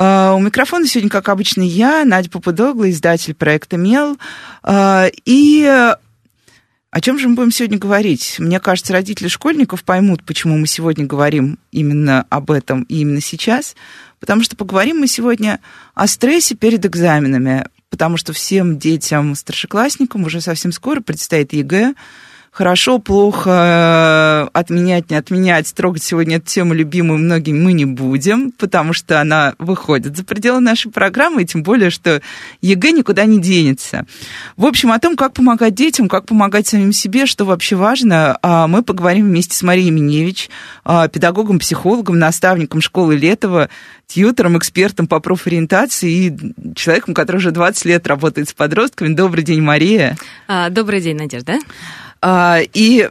А, у микрофона сегодня, как обычно, я, Надя Попудогла, издатель проекта «Мел». А, и о чем же мы будем сегодня говорить? Мне кажется, родители школьников поймут, почему мы сегодня говорим именно об этом и именно сейчас, потому что поговорим мы сегодня о стрессе перед экзаменами, потому что всем детям, старшеклассникам уже совсем скоро предстоит ЕГЭ, хорошо, плохо, э, отменять, не отменять, трогать сегодня эту тему любимую многими мы не будем, потому что она выходит за пределы нашей программы, и тем более, что ЕГЭ никуда не денется. В общем, о том, как помогать детям, как помогать самим себе, что вообще важно, а, мы поговорим вместе с Марией Миневич, а, педагогом, психологом, наставником школы Летова, тьютером, экспертом по профориентации и человеком, который уже 20 лет работает с подростками. Добрый день, Мария. А, добрый день, Надежда. А, и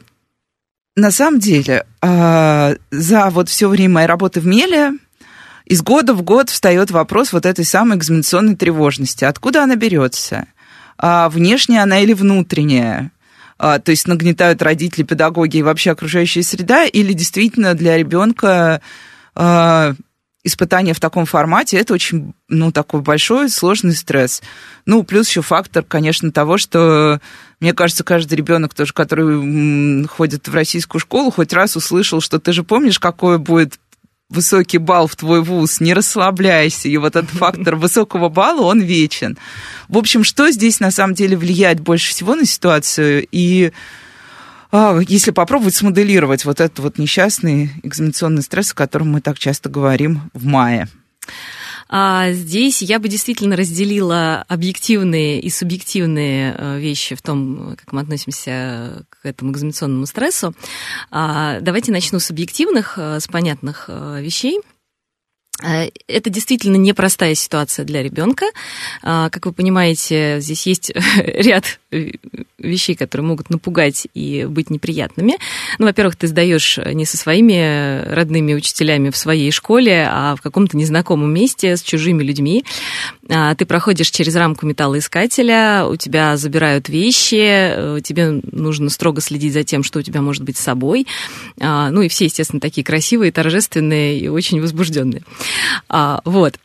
на самом деле а, за вот все время моей работы в Меле из года в год встает вопрос вот этой самой экзаменационной тревожности. Откуда она берется? А, внешняя она или внутренняя? то есть нагнетают родители, педагоги и вообще окружающая среда, или действительно для ребенка испытание в таком формате это очень, ну, такой большой, сложный стресс. Ну, плюс еще фактор, конечно, того, что мне кажется, каждый ребенок тоже, который ходит в российскую школу, хоть раз услышал, что ты же помнишь, какой будет высокий балл в твой вуз, не расслабляйся. И вот этот фактор высокого балла, он вечен. В общем, что здесь на самом деле влияет больше всего на ситуацию? И если попробовать смоделировать вот этот вот несчастный экзаменационный стресс, о котором мы так часто говорим в мае. А здесь я бы действительно разделила объективные и субъективные э, вещи в том, как мы относимся к этому экзаменационному стрессу. А, давайте начну с объективных, э, с понятных э, вещей. Это действительно непростая ситуация для ребенка. А, как вы понимаете, здесь есть ряд вещей, которые могут напугать и быть неприятными. Ну, во-первых, ты сдаешь не со своими родными учителями в своей школе, а в каком-то незнакомом месте с чужими людьми. А, ты проходишь через рамку металлоискателя, у тебя забирают вещи, э, тебе нужно строго следить за тем, что у тебя может быть с собой. А, ну и все, естественно, такие красивые, торжественные и очень возбужденные. А, вот.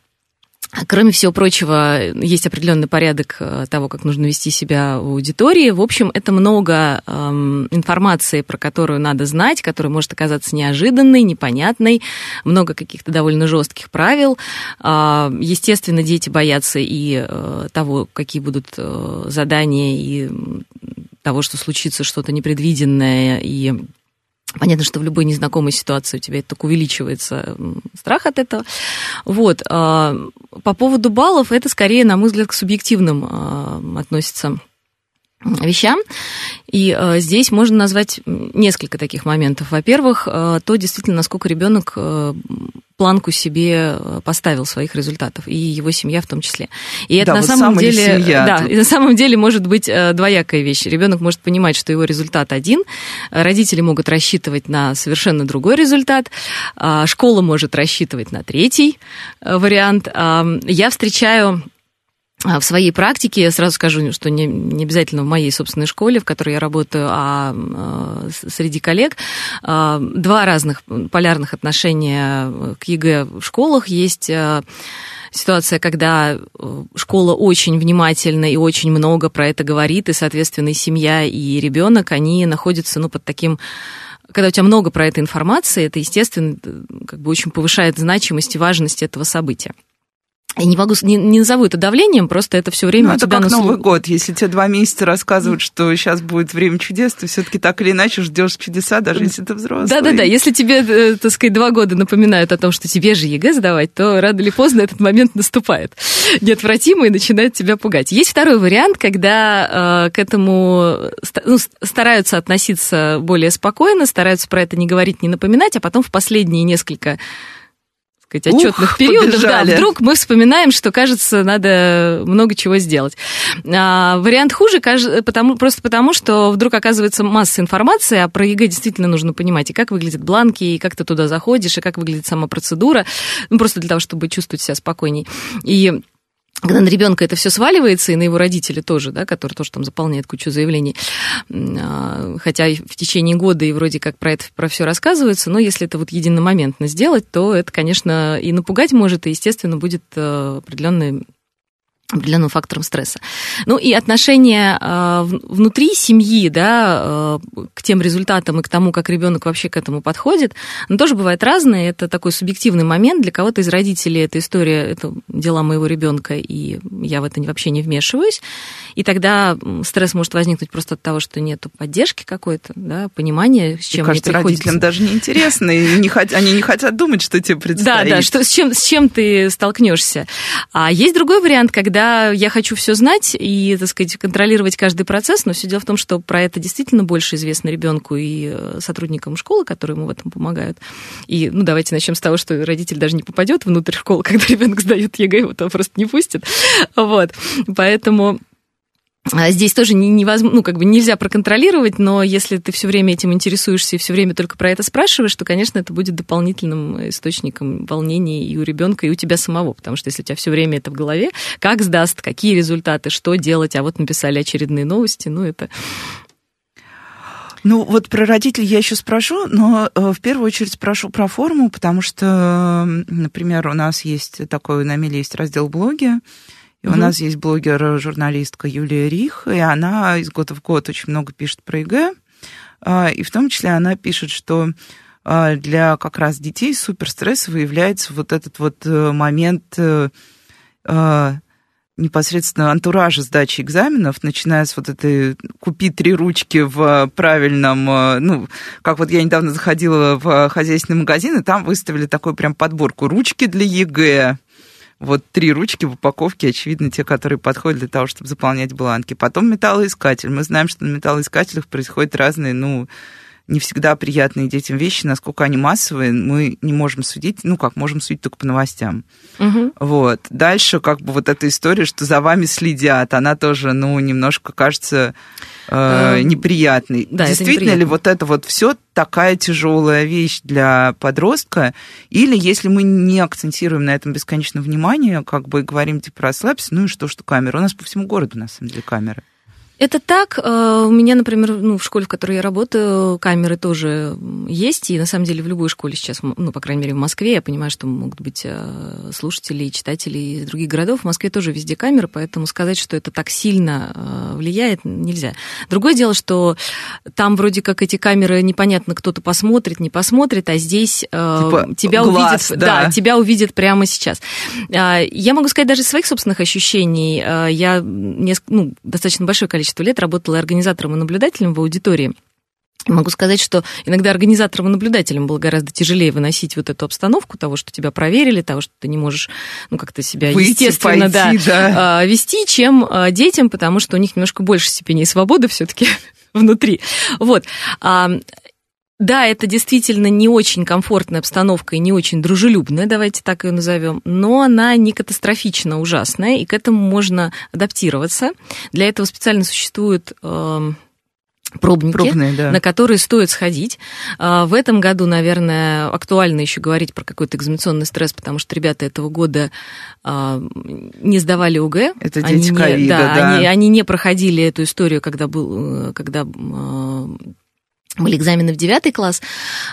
Кроме всего прочего, есть определенный порядок э, того, как нужно вести себя в аудитории. В общем, это много эм, информации, про которую надо знать, которая может оказаться неожиданной, непонятной, много каких-то довольно жестких правил. Э, естественно, дети боятся и э, того, какие будут э, задания, и того, что случится что-то непредвиденное, и Понятно, что в любой незнакомой ситуации у тебя это только увеличивается страх от этого. Вот. А, по поводу баллов, это скорее, на мой взгляд, к субъективным а, относится вещам. И э, здесь можно назвать несколько таких моментов. Во-первых, э, то действительно, насколько ребенок э, планку себе э, поставил своих результатов, и его семья в том числе. И это да, на самом деле, семья да, и на самом деле может быть э, двоякая вещь. Ребенок может понимать, что его результат один, родители могут рассчитывать на совершенно другой результат, а школа может рассчитывать на третий э, вариант. Я встречаю в своей практике, сразу скажу, что не, не обязательно в моей собственной школе, в которой я работаю, а, а среди коллег, а, два разных полярных отношения к ЕГЭ в школах. Есть ситуация, когда школа очень внимательно и очень много про это говорит, и, соответственно, и семья, и ребенок, они находятся ну, под таким когда у тебя много про этой информации, это, естественно, как бы очень повышает значимость и важность этого события. Я не могу, не, не назову это давлением, просто это все время ну, это как на Новый год. Если тебе два месяца рассказывают, что сейчас будет время чудес, ты все-таки так или иначе ждешь чудеса, даже если ты взрослый. Да-да-да, если тебе, э, так сказать, два года напоминают о том, что тебе же ЕГЭ сдавать, то рано или поздно этот момент наступает. Неотвратимо и начинает тебя пугать. Есть второй вариант, когда э, к этому ну, стараются относиться более спокойно, стараются про это не говорить, не напоминать, а потом в последние несколько сказать, отчетных Ух, периодов, да, вдруг мы вспоминаем, что, кажется, надо много чего сделать. А, вариант хуже, потому, просто потому, что вдруг оказывается масса информации, а про ЕГЭ действительно нужно понимать, и как выглядят бланки, и как ты туда заходишь, и как выглядит сама процедура, ну, просто для того, чтобы чувствовать себя спокойней. И когда на ребенка это все сваливается, и на его родителей тоже, да, который тоже там заполняет кучу заявлений, а, хотя в течение года и вроде как про это про все рассказывается, но если это вот единомоментно сделать, то это, конечно, и напугать может, и, естественно, будет э, определенный определенным фактором стресса. Ну и отношение э, внутри семьи, да, э, к тем результатам и к тому, как ребенок вообще к этому подходит, ну, тоже бывает разное. Это такой субъективный момент. Для кого-то из родителей эта история, это дела моего ребенка, и я в это вообще не вмешиваюсь. И тогда стресс может возникнуть просто от того, что нет поддержки какой-то, да, понимания, с чем Мне кажется, приходится. родителям даже неинтересно, и не хот... они не хотят думать, что тебе предстоит. Да, да, что, с, чем, с чем ты столкнешься. А есть другой вариант, когда я хочу все знать и, так сказать, контролировать каждый процесс, но все дело в том, что про это действительно больше известно ребенку и э, сотрудникам школы, которые ему в этом помогают. И, ну, давайте начнем с того, что родитель даже не попадет внутрь школы, когда ребенок сдает ЕГЭ, его там просто не пустят. Вот. Поэтому здесь тоже невозможно, ну, как бы нельзя проконтролировать, но если ты все время этим интересуешься и все время только про это спрашиваешь, то, конечно, это будет дополнительным источником волнений и у ребенка, и у тебя самого, потому что если у тебя все время это в голове, как сдаст, какие результаты, что делать, а вот написали очередные новости, ну, это ну, вот про родителей я еще спрошу, но э, в первую очередь спрошу про форму, потому что, например, у нас есть такой, на Меле есть раздел блоги, и угу. у нас есть блогер-журналистка Юлия Рих, и она из года в год очень много пишет про ЕГЭ. А, и в том числе она пишет, что а, для как раз детей супер стрессовый является вот этот вот э, момент э, а, непосредственно антуража сдачи экзаменов, начиная с вот этой «купи три ручки в правильном...» э, Ну, как вот я недавно заходила в хозяйственный магазин, и там выставили такую прям подборку «Ручки для ЕГЭ», вот три ручки в упаковке, очевидно, те, которые подходят для того, чтобы заполнять бланки. Потом металлоискатель. Мы знаем, что на металлоискателях происходят разные, ну, не всегда приятные детям вещи, насколько они массовые, мы не можем судить, ну как, можем судить только по новостям. Угу. Вот. Дальше как бы вот эта история, что за вами следят, она тоже, ну, немножко кажется э, эм, неприятной. Да, Действительно ли вот это вот все такая тяжелая вещь для подростка? Или если мы не акцентируем на этом бесконечно внимание, как бы говорим, типа, расслабься, ну и что, что камера? У нас по всему городу, на самом деле, камеры. Это так. Э, у меня, например, ну, в школе, в которой я работаю, камеры тоже есть. И на самом деле в любой школе сейчас, ну, по крайней мере, в Москве, я понимаю, что могут быть э, слушатели и читатели из других городов. В Москве тоже везде камеры, поэтому сказать, что это так сильно э, влияет, нельзя. Другое дело, что там вроде как эти камеры непонятно, кто-то посмотрит, не посмотрит, а здесь типа тебя глаз, увидят, да. да, тебя увидят прямо сейчас. Я могу сказать даже своих собственных ощущений. Я ну, достаточно большое количество количество лет работала организатором и наблюдателем в аудитории. Могу сказать, что иногда организаторам и наблюдателям было гораздо тяжелее выносить вот эту обстановку того, что тебя проверили, того, что ты не можешь, ну, как-то себя Выйти, естественно, пойти, да, да. А, вести, чем а, детям, потому что у них немножко больше степеней свободы все-таки внутри. Вот. Да, это действительно не очень комфортная обстановка и не очень дружелюбная, давайте так ее назовем, но она не катастрофично ужасная, и к этому можно адаптироваться. Для этого специально существуют э, пробники, Пробные, да. на которые стоит сходить. А, в этом году, наверное, актуально еще говорить про какой-то экзаменационный стресс, потому что ребята этого года а, не сдавали ОГЭ. Это дети они ковида, да, да. Они, они не проходили эту историю, когда был, э, когда а, были экзамены в девятый класс,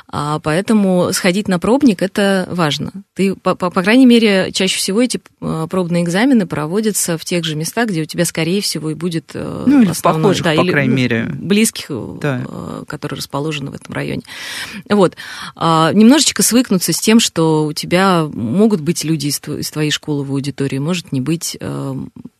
а, поэтому сходить на пробник это важно. Ты, по, по, по крайней мере, чаще всего эти а, пробные экзамены проводятся в тех же местах, где у тебя, скорее всего, и будет э, ну, или основной, похожих, да, по или, крайней ну, мере. близких, да. Э, которые расположены в этом районе. Вот. А, немножечко свыкнуться с тем, что у тебя могут быть люди из твоей школы в аудитории, может не быть э,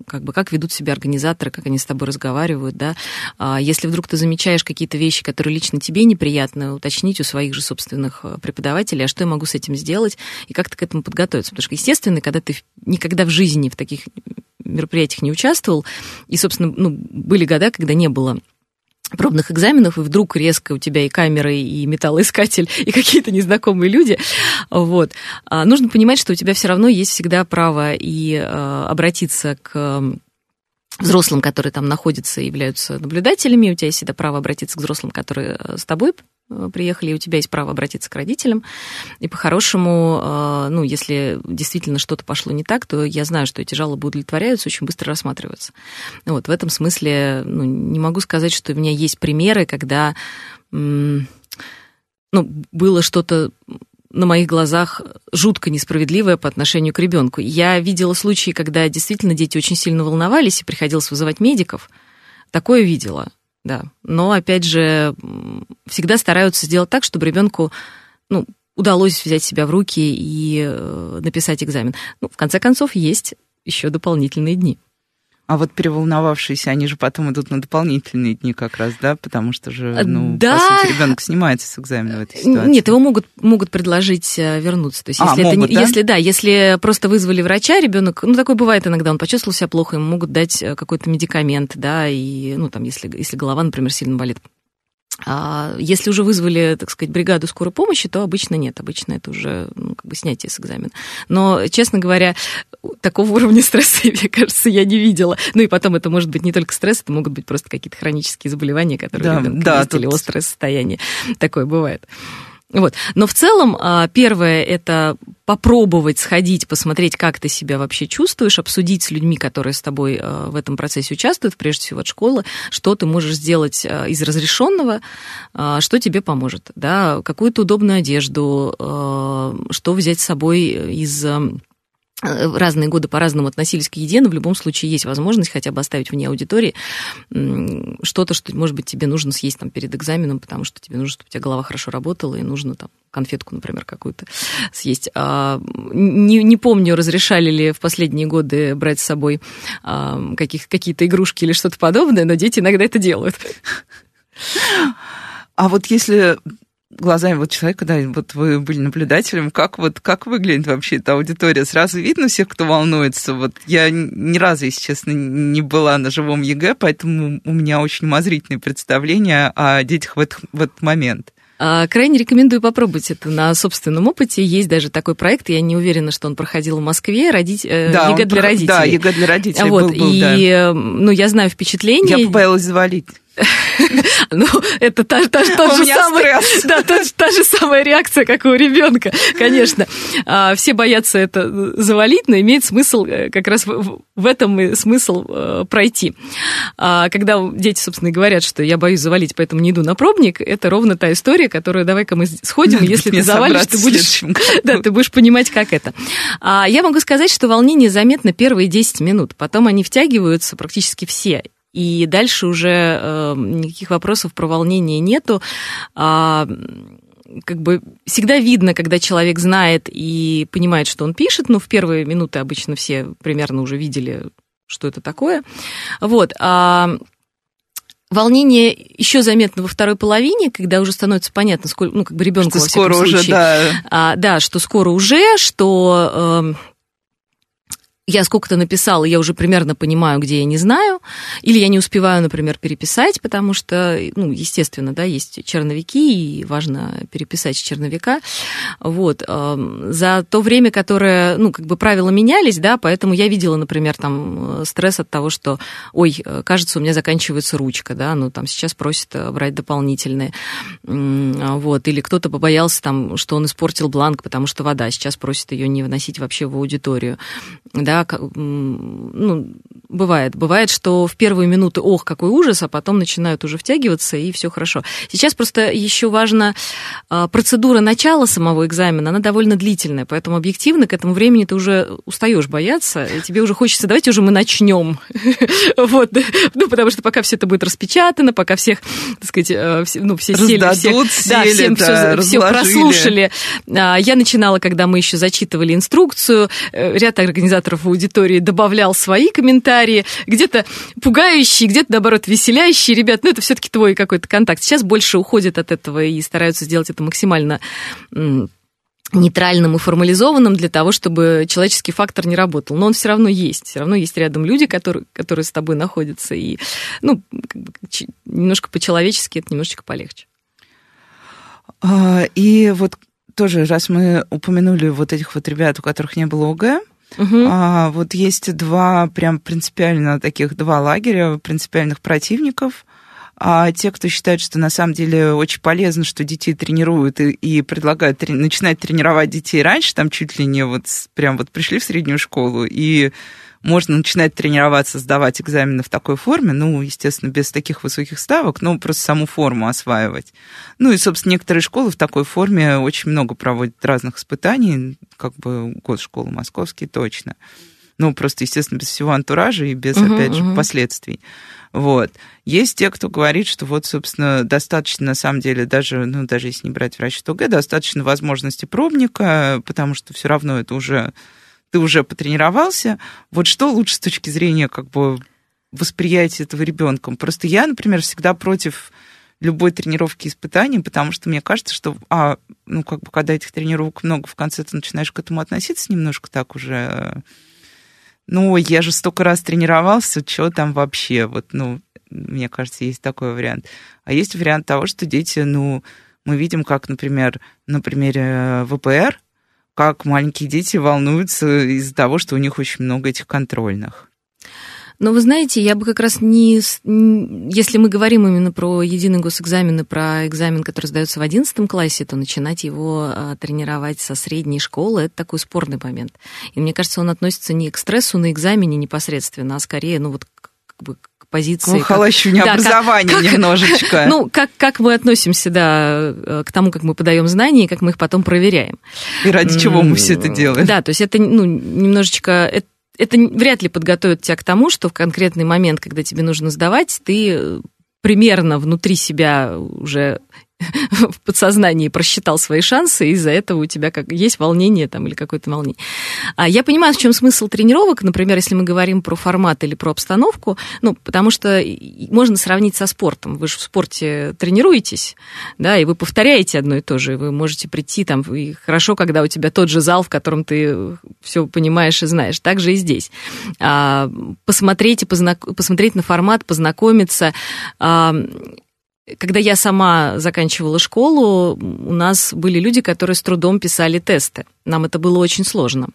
как бы как ведут себя организаторы, как они с тобой разговаривают, да. А если вдруг ты замечаешь какие-то вещи, которые лично тебе неприятны, уточнить у своих же собственных э, преподавателей, а что я могу с этим сделать, и как ты к этому подготовиться. Потому что, естественно, когда ты никогда в жизни в таких мероприятиях не участвовал, и, собственно, ну, были года, когда не было пробных экзаменов, и вдруг резко у тебя и камеры, и металлоискатель, и какие-то незнакомые люди, вот, а нужно понимать, что у тебя все равно есть всегда право и э, обратиться к взрослым, которые там находятся и являются наблюдателями, у тебя есть всегда право обратиться к взрослым, которые э, с тобой э, приехали, и у тебя есть право обратиться к родителям. И по-хорошему, э, ну, если действительно что-то пошло не так, то я знаю, что эти жалобы удовлетворяются, очень быстро рассматриваются. Вот, в этом смысле ну, не могу сказать, что у меня есть примеры, когда ну, было что-то на моих глазах жутко несправедливое по отношению к ребенку. Я видела случаи, когда действительно дети очень сильно волновались и приходилось вызывать медиков. Такое видела, да. Но, опять же, всегда стараются сделать так, чтобы ребенку ну, удалось взять себя в руки и э, написать экзамен. Ну, в конце концов, есть еще дополнительные дни. А вот переволновавшиеся, они же потом идут на дополнительные дни как раз, да? Потому что же, э, ну, да. по сути, ребенок снимается с экзамена в этой ситуации. Нет, его могут, могут предложить э, вернуться. То есть, А, если, могут, это, да? если да, если просто вызвали врача, ребенок, ну, такое бывает иногда, он почувствовал себя плохо, ему могут дать э, какой-то медикамент, да, и, ну, там, если, если голова, например, сильно болит. А если уже вызвали, так сказать, бригаду скорой помощи, то обычно нет. Обычно это уже ну, как бы снятие с экзамена. Но, честно говоря, такого уровня стресса, мне кажется, я не видела. Ну и потом это может быть не только стресс, это могут быть просто какие-то хронические заболевания, которые Да, да, есть, тут- или острое состояние. Такое бывает. Вот. Но в целом, а, первое, это попробовать сходить, посмотреть, как ты себя вообще чувствуешь, обсудить с людьми, которые с тобой а, в этом процессе участвуют, прежде всего от школы, что ты можешь сделать а, из разрешенного, что тебе поможет. Да? Какую-то удобную одежду, что взять с собой из разные годы по-разному относились к еде, но в любом случае есть возможность хотя бы оставить вне аудитории что-то, что, может быть, тебе нужно съесть там перед экзаменом, потому что тебе нужно, чтобы у тебя голова хорошо работала, и нужно там конфетку, например, какую-то съесть. А, не, не помню, разрешали ли в последние годы брать с собой а, каких, какие-то игрушки или что-то подобное, но дети иногда это делают. А вот если глазами вот человека, да, вот вы были наблюдателем, как вот, как выглядит вообще эта аудитория? Сразу видно всех, кто волнуется? Вот я ни разу, если честно, не была на живом ЕГЭ, поэтому у меня очень умозрительное представление о детях в этот, в этот момент. А, Крайне рекомендую попробовать это на собственном опыте. Есть даже такой проект, я не уверена, что он проходил в Москве, родить, э, Да, ЕГЭ для про- родителей. Да, ЕГЭ для родителей Вот, был, был, и, да. ну, я знаю впечатление. Я побоялась завалить. Ну, это та, та, та же самая, да, та, та же самая реакция, как у ребенка, конечно. А, Все боятся это завалить, но имеет смысл э, как раз в, в этом и смысл э, пройти. А Когда дети, собственно, говорят, что я боюсь завалить, поэтому не иду на пробник, это ровно та история, которую давай-ка мы сходим, Надо если ты завалишь, ты будешь, да, ты будешь понимать, как это. А Я могу сказать, что волнение заметно первые 10 минут, потом они втягиваются практически все. И дальше уже э, никаких вопросов про волнение нету. А, как бы всегда видно, когда человек знает и понимает, что он пишет. Ну, в первые минуты обычно все примерно уже видели, что это такое. Вот. А волнение еще заметно во второй половине, когда уже становится понятно, сколько, ну, как бы ребенку Что во скоро уже, случае, да. а, да, что скоро уже, что эм, я сколько-то написала, я уже примерно понимаю, где я не знаю, или я не успеваю, например, переписать, потому что, ну, естественно, да, есть черновики, и важно переписать черновика. Вот. эм, За то время, которое, ну, как бы правила менялись, да, поэтому я видела, например, там э, стресс от того, что, ой, э, кажется, у меня заканчивается ручка, да, ну, там сейчас просят э, брать дополнительные, М, вот, или кто-то побоялся там, что он испортил бланк, потому что вода, сейчас просят ее не выносить вообще в аудиторию, да, м, ну, бывает, бывает, что в первые минуты, ох, какой ужас, а потом начинают уже втягиваться, и все хорошо. Сейчас просто еще важно, а, процедура начала самого экзамена, она довольно длительная, поэтому объективно к этому времени ты уже устаешь бояться, и тебе уже хочется, давайте уже мы начнем. Вот, ну, потому что пока все это будет распечатано, пока всех, так сказать, э, все- ну, все сели, да, всем да, все, прослушали. А, Я начинала, когда мы еще зачитывали инструкцию, э, ряд организаторов аудитории добавлял свои комментарии, где-то пугающие, где-то, наоборот, веселящие. Ребят, ну, это все-таки твой какой-то контакт. Сейчас больше уходят от этого и стараются сделать это максимально нейтральным и формализованным для того, чтобы человеческий фактор не работал. Но он все равно есть. Все равно есть рядом люди, которые, которые с тобой находятся. И ну, немножко по-человечески это немножечко полегче. А, и вот тоже, раз мы упомянули вот этих вот ребят, у которых не было ОГЭ, Угу. А, вот есть два прям принципиально таких два лагеря принципиальных противников. А те, кто считает, что на самом деле очень полезно, что детей тренируют и, и предлагают трени- начинать тренировать детей раньше, там чуть ли не вот прям вот пришли в среднюю школу и можно начинать тренироваться, сдавать экзамены в такой форме, ну, естественно, без таких высоких ставок, но просто саму форму осваивать. Ну и, собственно, некоторые школы в такой форме очень много проводят разных испытаний, как бы год школы московский точно. Ну, просто, естественно, без всего антуража и без, uh-huh, опять же, uh-huh. последствий. Вот. Есть те, кто говорит, что вот, собственно, достаточно, на самом деле, даже, ну, даже если не брать в расчет ОГЭ, достаточно возможности пробника, потому что все равно это уже ты уже потренировался. Вот что лучше с точки зрения как бы восприятия этого ребенка? Просто я, например, всегда против любой тренировки испытаний, потому что мне кажется, что, а, ну, как бы, когда этих тренировок много, в конце ты начинаешь к этому относиться немножко так уже, ну, я же столько раз тренировался, что там вообще, вот, ну, мне кажется, есть такой вариант. А есть вариант того, что дети, ну, мы видим, как, например, на примере ВПР, как маленькие дети волнуются из-за того, что у них очень много этих контрольных. Но вы знаете, я бы как раз не... Если мы говорим именно про единый госэкзамен и про экзамен, который сдается в 11 классе, то начинать его а, тренировать со средней школы – это такой спорный момент. И мне кажется, он относится не к стрессу на экзамене непосредственно, а скорее, ну вот как бы позиции. К холощунию да, образования как, немножечко. Ну, как, как мы относимся, да, к тому, как мы подаем знания, и как мы их потом проверяем. И ради чего мы все это делаем. Да, то есть это, ну, немножечко... Это, это вряд ли подготовит тебя к тому, что в конкретный момент, когда тебе нужно сдавать, ты примерно внутри себя уже в подсознании просчитал свои шансы, и из-за этого у тебя как есть волнение там или какое-то волнение. А я понимаю, в чем смысл тренировок, например, если мы говорим про формат или про обстановку, ну, потому что можно сравнить со спортом. Вы же в спорте тренируетесь, да, и вы повторяете одно и то же, вы можете прийти там, и хорошо, когда у тебя тот же зал, в котором ты все понимаешь и знаешь. Так же и здесь. А, посмотреть, и познак... посмотреть на формат, познакомиться, а, когда я сама заканчивала школу, у нас были люди, которые с трудом писали тесты. Нам это было очень сложно.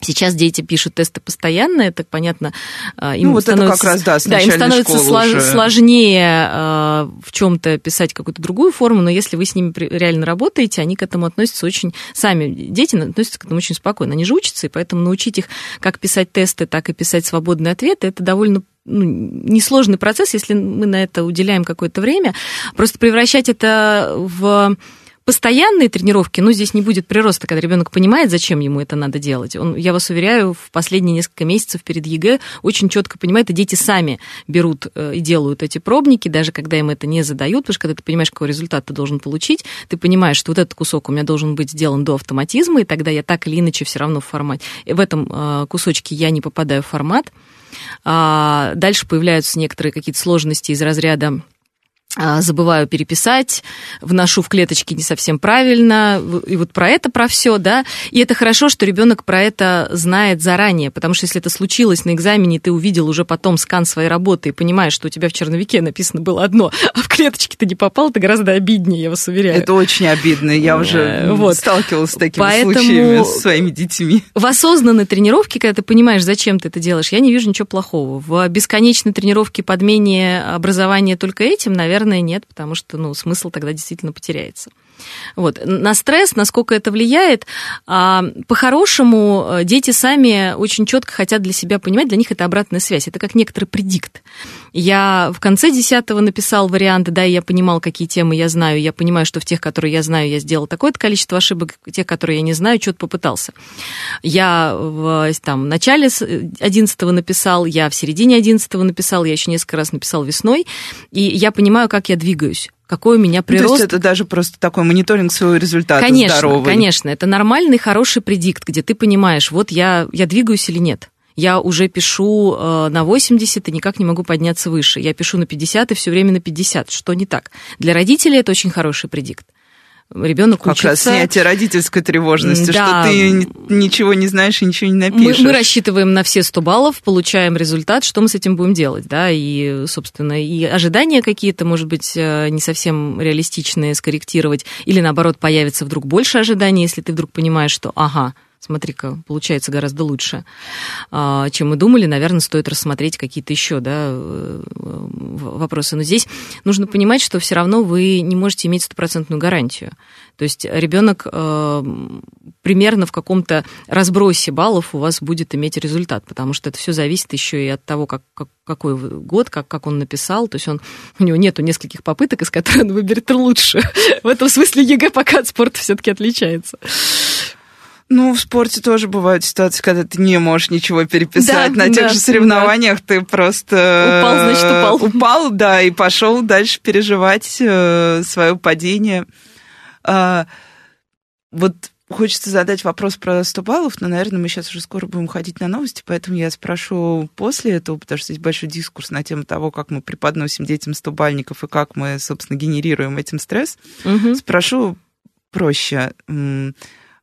Сейчас дети пишут тесты постоянно, это понятно. А, им ну, вот становится, это как раз, да, с да, им становится слож, уже. сложнее э, в чем-то писать какую-то другую форму, но если вы с ними реально работаете, они к этому относятся очень, сами дети относятся к этому очень спокойно. Они же учатся, и поэтому научить их как писать тесты, так и писать свободные ответы, это довольно ну, несложный процесс, если мы на это уделяем какое-то время. Просто превращать это в постоянные тренировки, ну, здесь не будет прироста, когда ребенок понимает, зачем ему это надо делать. Он, я вас уверяю, в последние несколько месяцев перед ЕГЭ очень четко понимает, и дети сами берут э, и делают эти пробники, даже когда им это не задают, потому что когда ты понимаешь, какой результат ты должен получить, ты понимаешь, что вот этот кусок у меня должен быть сделан до автоматизма, и тогда я так или иначе все равно в формате. И в этом э, кусочке я не попадаю в формат. А дальше появляются некоторые какие-то сложности из разряда забываю переписать, вношу в клеточки не совсем правильно, и вот про это, про все, да, и это хорошо, что ребенок про это знает заранее, потому что если это случилось на экзамене, ты увидел уже потом скан своей работы и понимаешь, что у тебя в черновике написано было одно, а в клеточке ты не попал, это гораздо обиднее, я вас уверяю. Это очень обидно, я уже вот. сталкивалась с такими Поэтому случаями с своими детьми. В осознанной тренировке, когда ты понимаешь, зачем ты это делаешь, я не вижу ничего плохого. В бесконечной тренировке подмене образования только этим, наверное, наверное, нет, потому что, ну, смысл тогда действительно потеряется. Вот. На стресс, насколько это влияет, а, по-хорошему э, дети сами очень четко хотят для себя понимать, для них это обратная связь, это как некоторый предикт. Я в конце десятого написал варианты, да, и я понимал, какие темы я знаю, я понимаю, что в тех, которые я знаю, я сделал такое-то количество ошибок, в тех, которые я не знаю, что-то попытался. Я в там, начале одиннадцатого написал, я в середине одиннадцатого написал, я еще несколько раз написал весной, и я понимаю, как я двигаюсь какой у меня прирост. Ну, то есть это даже просто такой мониторинг своего результата конечно, здоровый. Конечно, это нормальный, хороший предикт, где ты понимаешь, вот я, я двигаюсь или нет. Я уже пишу э, на 80 и никак не могу подняться выше. Я пишу на 50 и все время на 50. Что не так? Для родителей это очень хороший предикт. Ребенок как учится. Раз снятие родительской тревожности, да. что ты ничего не знаешь и ничего не напишешь. Мы, мы рассчитываем на все 100 баллов, получаем результат, что мы с этим будем делать, да, и, собственно, и ожидания какие-то, может быть, э, не совсем реалистичные скорректировать, или, наоборот, появится вдруг больше ожиданий, если ты вдруг понимаешь, что, ага, смотри-ка, получается гораздо лучше, а, чем мы думали. Наверное, стоит рассмотреть какие-то еще да, э, вопросы. Но здесь нужно понимать, что все равно вы не можете иметь стопроцентную гарантию. То есть ребенок э, примерно в каком-то разбросе баллов у вас будет иметь результат, потому что это все зависит еще и от того, как, как, какой год, как, как он написал. То есть он, у него нету нескольких попыток, из которых он выберет лучше. В этом смысле ЕГЭ пока от спорта все-таки отличается. Ну, в спорте тоже бывают ситуации, когда ты не можешь ничего переписать. Да, На тех да, же соревнованиях да. ты просто... Упал, значит, упал. Упал, да, и пошел дальше переживать э, свое падение. А, вот хочется задать вопрос про 100 баллов, но, наверное, мы сейчас уже скоро будем ходить на новости, поэтому я спрошу после этого, потому что здесь большой дискурс на тему того, как мы преподносим детям 100 бальников и как мы, собственно, генерируем этим стресс. Угу. Спрошу проще.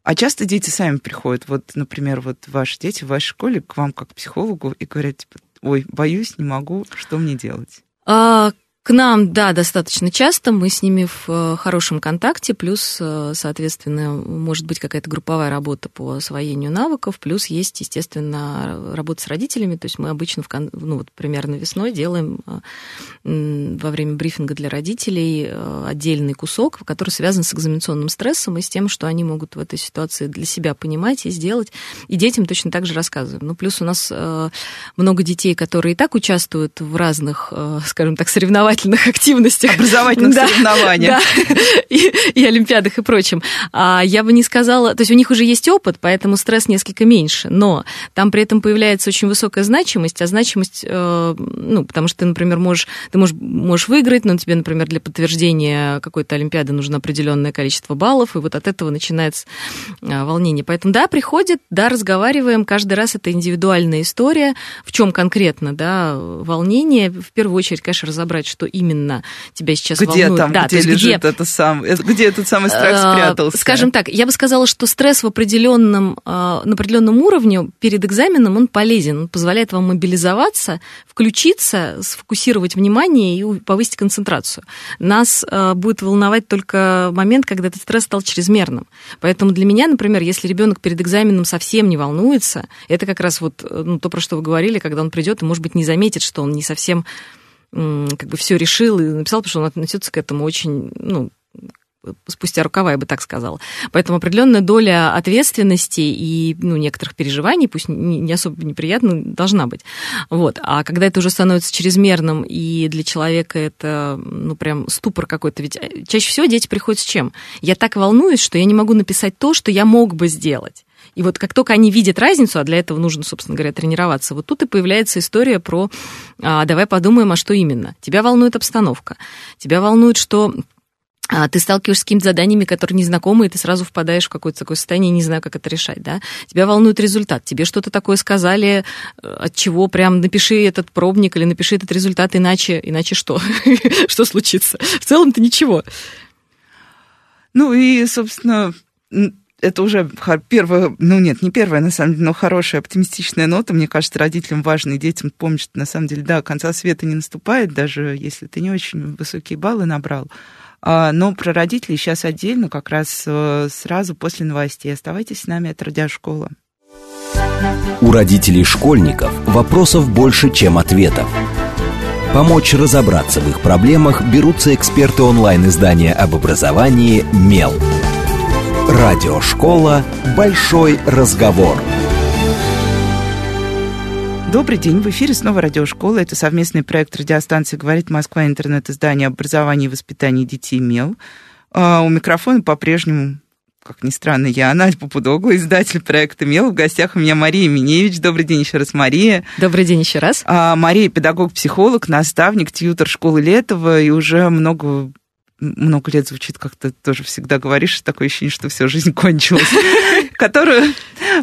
А часто дети сами приходят, вот, например, вот ваши дети в вашей школе к вам как к психологу и говорят, типа, ой, боюсь, не могу, что мне делать? А, к нам, да, достаточно часто. Мы с ними в э, хорошем контакте. Плюс, э, соответственно, может быть какая-то групповая работа по освоению навыков. Плюс есть, естественно, работа с родителями. То есть мы обычно, в, ну, вот примерно весной делаем э, во время брифинга для родителей отдельный кусок, который связан с экзаменационным стрессом и с тем, что они могут в этой ситуации для себя понимать и сделать. И детям точно так же рассказываем. Ну, плюс у нас много детей, которые и так участвуют в разных, скажем так, соревнованиях образовательных активностях. Образовательных да, соревнованиях. Да, и, и олимпиадах и прочем. А я бы не сказала... То есть у них уже есть опыт, поэтому стресс несколько меньше, но там при этом появляется очень высокая значимость, а значимость, э, ну, потому что ты, например, можешь, ты можешь, можешь выиграть, но тебе, например, для подтверждения какой-то олимпиады нужно определенное количество баллов, и вот от этого начинается э, волнение. Поэтому, да, приходит, да, разговариваем, каждый раз это индивидуальная история, в чем конкретно, да, волнение. В первую очередь, конечно, разобрать, что что именно тебя сейчас где волнует. Там, да, где лежит где... это сам, где этот самый страх а, спрятался? Скажем так, я бы сказала, что стресс в определенном, а, на определенном уровне перед экзаменом он полезен, он позволяет вам мобилизоваться, включиться, сфокусировать внимание и повысить концентрацию. Нас а, будет волновать только момент, когда этот стресс стал чрезмерным. Поэтому для меня, например, если ребенок перед экзаменом совсем не волнуется, это как раз вот ну, то, про что вы говорили, когда он придет и, может быть, не заметит, что он не совсем как бы все решил и написал, потому что он относится к этому очень, ну, спустя рукава, я бы так сказала. Поэтому определенная доля ответственности и ну, некоторых переживаний, пусть не особо неприятно, должна быть. Вот. А когда это уже становится чрезмерным, и для человека это ну, прям ступор какой-то, ведь э, чаще всего дети приходят с чем? Я так волнуюсь, что я не могу написать то, что я мог бы сделать. И вот как только они видят разницу, а для этого нужно, собственно говоря, тренироваться, вот тут и появляется история про а, давай подумаем, а что именно. Тебя волнует обстановка, тебя волнует, что а, ты сталкиваешься с какими-то заданиями, которые незнакомы, и ты сразу впадаешь в какое-то такое состояние, не знаю, как это решать, да. Тебя волнует результат, тебе что-то такое сказали, э, от чего прям напиши этот пробник или напиши этот результат, иначе, иначе что? что случится? В целом-то ничего. Ну и, собственно, это уже первая, ну нет, не первая, на самом деле, но хорошая оптимистичная нота. Мне кажется, родителям важно и детям помнить, что на самом деле, да, конца света не наступает, даже если ты не очень высокие баллы набрал. А, но про родителей сейчас отдельно, как раз э, сразу после новостей. Оставайтесь с нами, это Радиошкола. У родителей школьников вопросов больше, чем ответов. Помочь разобраться в их проблемах берутся эксперты онлайн-издания об образовании «Мел». Радиошкола «Большой разговор». Добрый день, в эфире снова радиошкола. Это совместный проект радиостанции «Говорит Москва. Интернет-издание образования и воспитания детей МЕЛ». А у микрофона по-прежнему, как ни странно, я, Надя Попудогла, издатель проекта МЕЛ. В гостях у меня Мария Миневич. Добрый день еще раз, Мария. Добрый день еще раз. А, Мария – педагог-психолог, наставник, тьютер школы Летова и уже много много лет звучит как-то тоже всегда говоришь, такое ощущение, что все, жизнь кончилась, которую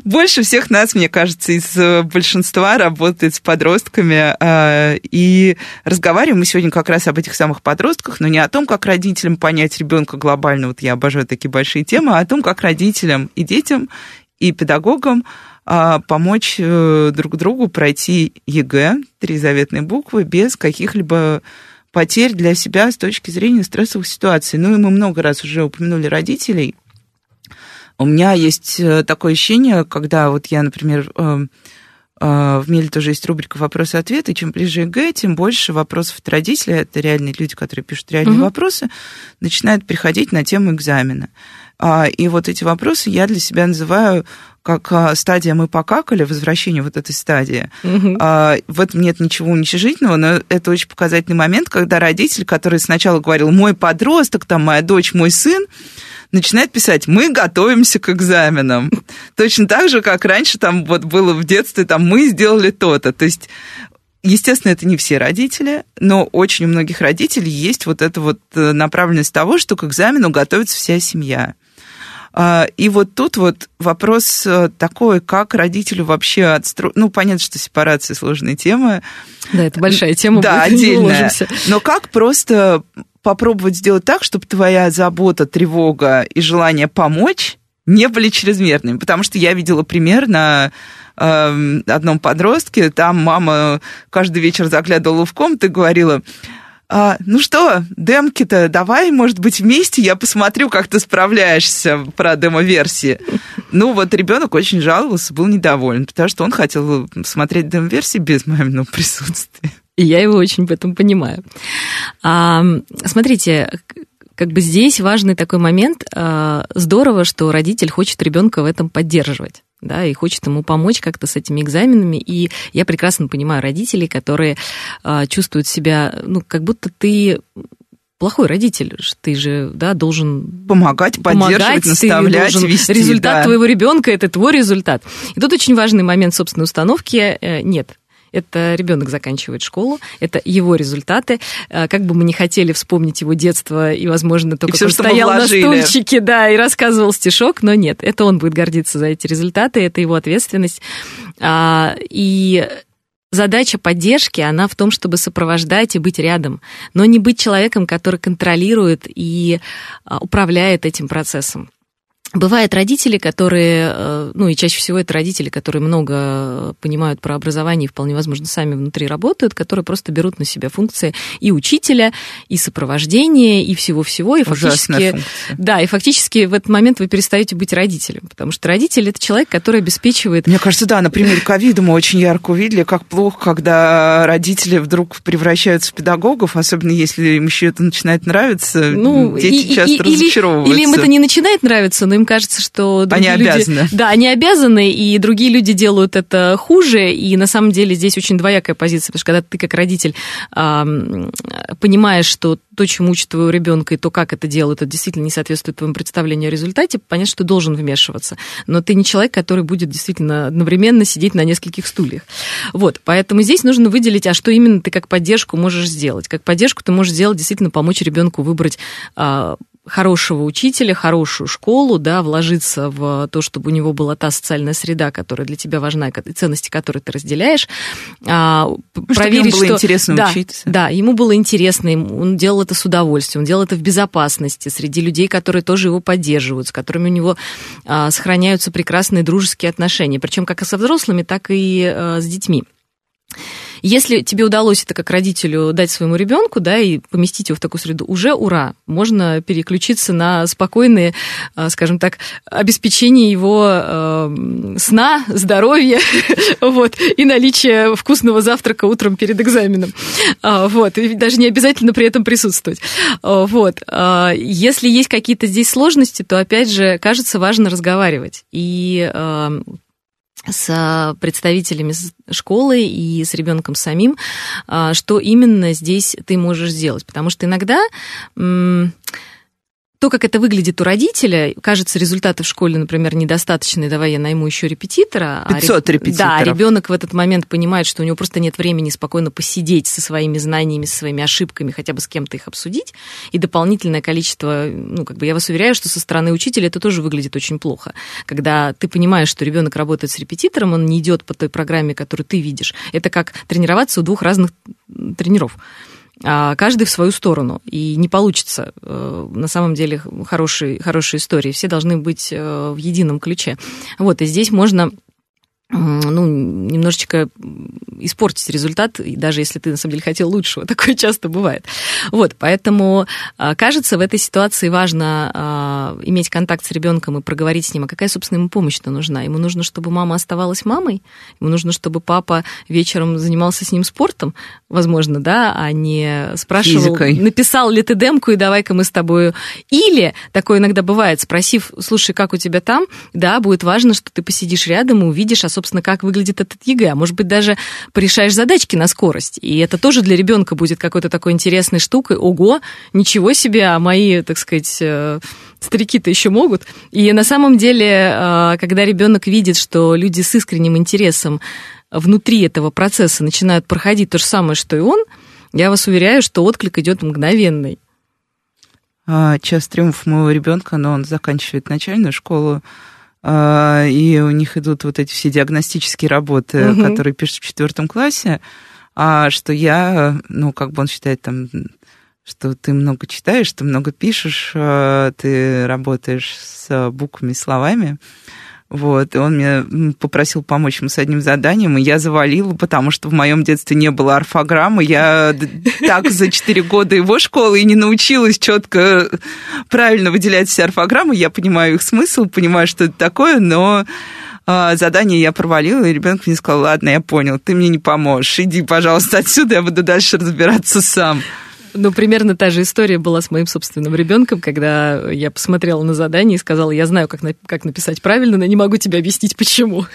больше всех нас, мне кажется, из э, большинства работает с подростками. А, и разговариваем мы сегодня как раз об этих самых подростках, но не о том, как родителям понять ребенка глобально, вот я обожаю такие большие темы, а о том, как родителям и детям, и педагогам а, помочь э, друг другу пройти ЕГЭ, три заветные буквы, без каких-либо потерь для себя с точки зрения стрессовых ситуаций. Ну и мы много раз уже упомянули родителей. У меня есть э, такое ощущение, когда вот я, например, э, э, в Меле тоже есть рубрика «Вопросы-ответы». Чем ближе ЕГЭ, тем больше вопросов от родителей, это реальные люди, которые пишут реальные угу. вопросы, начинают приходить на тему экзамена. А, и вот эти вопросы я для себя называю как а, стадия «мы покакали», возвращение вот этой стадии. Угу. В этом нет ничего уничижительного, но это очень показательный момент, когда родитель, который сначала говорил «мой подросток», там «моя дочь», «мой сын», начинает писать «мы готовимся к экзаменам». Точно так же, как раньше там вот было в детстве, там «мы сделали то-то». То есть Естественно, это не все родители, но очень у многих родителей есть вот эта вот э, направленность того, что к экзамену готовится вся семья. А, и вот тут вот вопрос э, такой, как родителю вообще отстроить... Ну, понятно, что сепарация сложная тема. Да, это большая тема. Да, отдельная. Но как просто попробовать сделать так, чтобы твоя забота, тревога и желание помочь не были чрезмерными? Потому что я видела пример на эм, одном подростке, там мама каждый вечер заглядывала в комнату и говорила, а, ну что, демки-то давай, может быть, вместе я посмотрю, как ты справляешься про демо-версии. Ну вот ребенок очень жаловался, был недоволен, потому что он хотел смотреть демо-версии без маминого присутствия. И я его очень в этом понимаю. А, смотрите, как бы здесь важный такой момент. А, здорово, что родитель хочет ребенка в этом поддерживать да, и хочет ему помочь как-то с этими экзаменами. И я прекрасно понимаю родителей, которые э, чувствуют себя, ну, как будто ты плохой родитель, ты же, да, должен помогать, поддерживать, помогать, наставлять, ты вести. Результат да. твоего ребенка это твой результат. И тут очень важный момент собственной установки. Э, нет, это ребенок заканчивает школу, это его результаты. Э, как бы мы не хотели вспомнить его детство и, возможно, только и он стоял на стульчике, да, и рассказывал стишок, но нет, это он будет гордиться за эти результаты, это его ответственность. А, и задача поддержки, она в том, чтобы сопровождать и быть рядом, но не быть человеком, который контролирует и а, управляет этим процессом. Бывают родители, которые, э, ну и чаще всего это родители, которые много понимают про образование и вполне возможно сами внутри работают, которые просто берут на себя функции и учителя, и сопровождения, и всего-всего, и фактически... Да, и фактически в этот момент вы перестаете быть родителем, потому что родитель это человек, который обеспечивает... Мне кажется, да, на примере ковида мы очень ярко увидели, как плохо, когда родители вдруг превращаются в педагогов, особенно если им еще это начинает нравиться, ну, дети и, часто и, разочаровываются. Или, или им это не начинает нравиться, но им кажется, что другие они люди... обязаны. Да, они обязаны, и другие люди делают это хуже, и на самом деле здесь очень двоякая позиция, потому что когда ты как родитель э, понимаешь, что то, чему учат твоего ребенка, и то, как это делают, это действительно не соответствует твоему представлению о результате, понятно, что ты должен вмешиваться. Но ты не человек, который будет действительно одновременно сидеть на нескольких стульях. Вот, поэтому здесь нужно выделить, а что именно ты как поддержку можешь сделать. Как поддержку ты можешь сделать, действительно помочь ребенку выбрать а, хорошего учителя, хорошую школу, да, вложиться в то, чтобы у него была та социальная среда, которая для тебя важна, и ценности, которые ты разделяешь. А, ну, проверить, ему было что... интересно да, учиться. Да, ему было интересно, он делал это с удовольствием, он делал это в безопасности, среди людей, которые тоже его поддерживают, с которыми у него а, сохраняются прекрасные дружеские отношения, причем как и со взрослыми, так и а, с детьми. Если тебе удалось это как родителю дать своему ребенку, да, и поместить его в такую среду, уже ура, можно переключиться на спокойные, а, скажем так, обеспечение его э, сна, здоровья, вот, и наличие вкусного завтрака утром перед экзаменом, а, вот, и даже не обязательно при этом присутствовать, а, вот. Если есть какие-то здесь сложности, то, опять же, кажется важно разговаривать и с представителями школы и с ребенком самим, а, что именно здесь ты можешь сделать. Потому что иногда то, как это выглядит у родителя, кажется, результаты в школе, например, недостаточные, давай я найму еще репетитора. 500 а репетиторов. Да, ребенок в этот момент понимает, что у него просто нет времени спокойно посидеть со своими знаниями, со своими ошибками, хотя бы с кем-то их обсудить. И дополнительное количество, ну, как бы я вас уверяю, что со стороны учителя это тоже выглядит очень плохо. Когда ты понимаешь, что ребенок работает с репетитором, он не идет по той программе, которую ты видишь. Это как тренироваться у двух разных тренеров. А, каждый в свою сторону. И не получится э, на самом деле хорошие, хорошие истории. Все должны быть э, в едином ключе. Вот, и здесь можно ну, немножечко испортить результат, и даже если ты, на самом деле, хотел лучшего. Такое часто бывает. Вот, поэтому, а, кажется, в этой ситуации важно а, иметь контакт с ребенком и проговорить с ним, а какая, собственно, ему помощь-то нужна. Ему нужно, чтобы мама оставалась мамой, ему нужно, чтобы папа вечером занимался с ним спортом, возможно, да, а не спрашивал, Физикой. написал ли ты демку, и давай-ка мы с тобой... Или, такое иногда бывает, спросив, слушай, как у тебя там, да, будет важно, что ты посидишь рядом и увидишь, особенно собственно, как выглядит этот ЕГЭ. А может быть, даже порешаешь задачки на скорость. И это тоже для ребенка будет какой-то такой интересной штукой. Ого, ничего себе, а мои, так сказать, э, старики-то еще могут. И на самом деле, э, когда ребенок видит, что люди с искренним интересом внутри этого процесса начинают проходить то же самое, что и он, я вас уверяю, что отклик идет мгновенный. А, час триумф моего ребенка, но он заканчивает начальную школу, и у них идут вот эти все диагностические работы, угу. которые пишут в четвертом классе, а что я, ну, как бы он считает там, что ты много читаешь, ты много пишешь, а, ты работаешь с буквами, словами, вот, и он меня попросил помочь ему с одним заданием, и я завалила, потому что в моем детстве не было орфограммы. Я так за 4 года его школы и не научилась четко правильно выделять все орфограммы. Я понимаю их смысл, понимаю, что это такое, но а, задание я провалила, и ребенок мне сказал, ладно, я понял, ты мне не поможешь, иди, пожалуйста, отсюда, я буду дальше разбираться сам. Ну, примерно та же история была с моим собственным ребенком, когда я посмотрела на задание и сказала, я знаю, как, на, как написать правильно, но не могу тебе объяснить, почему.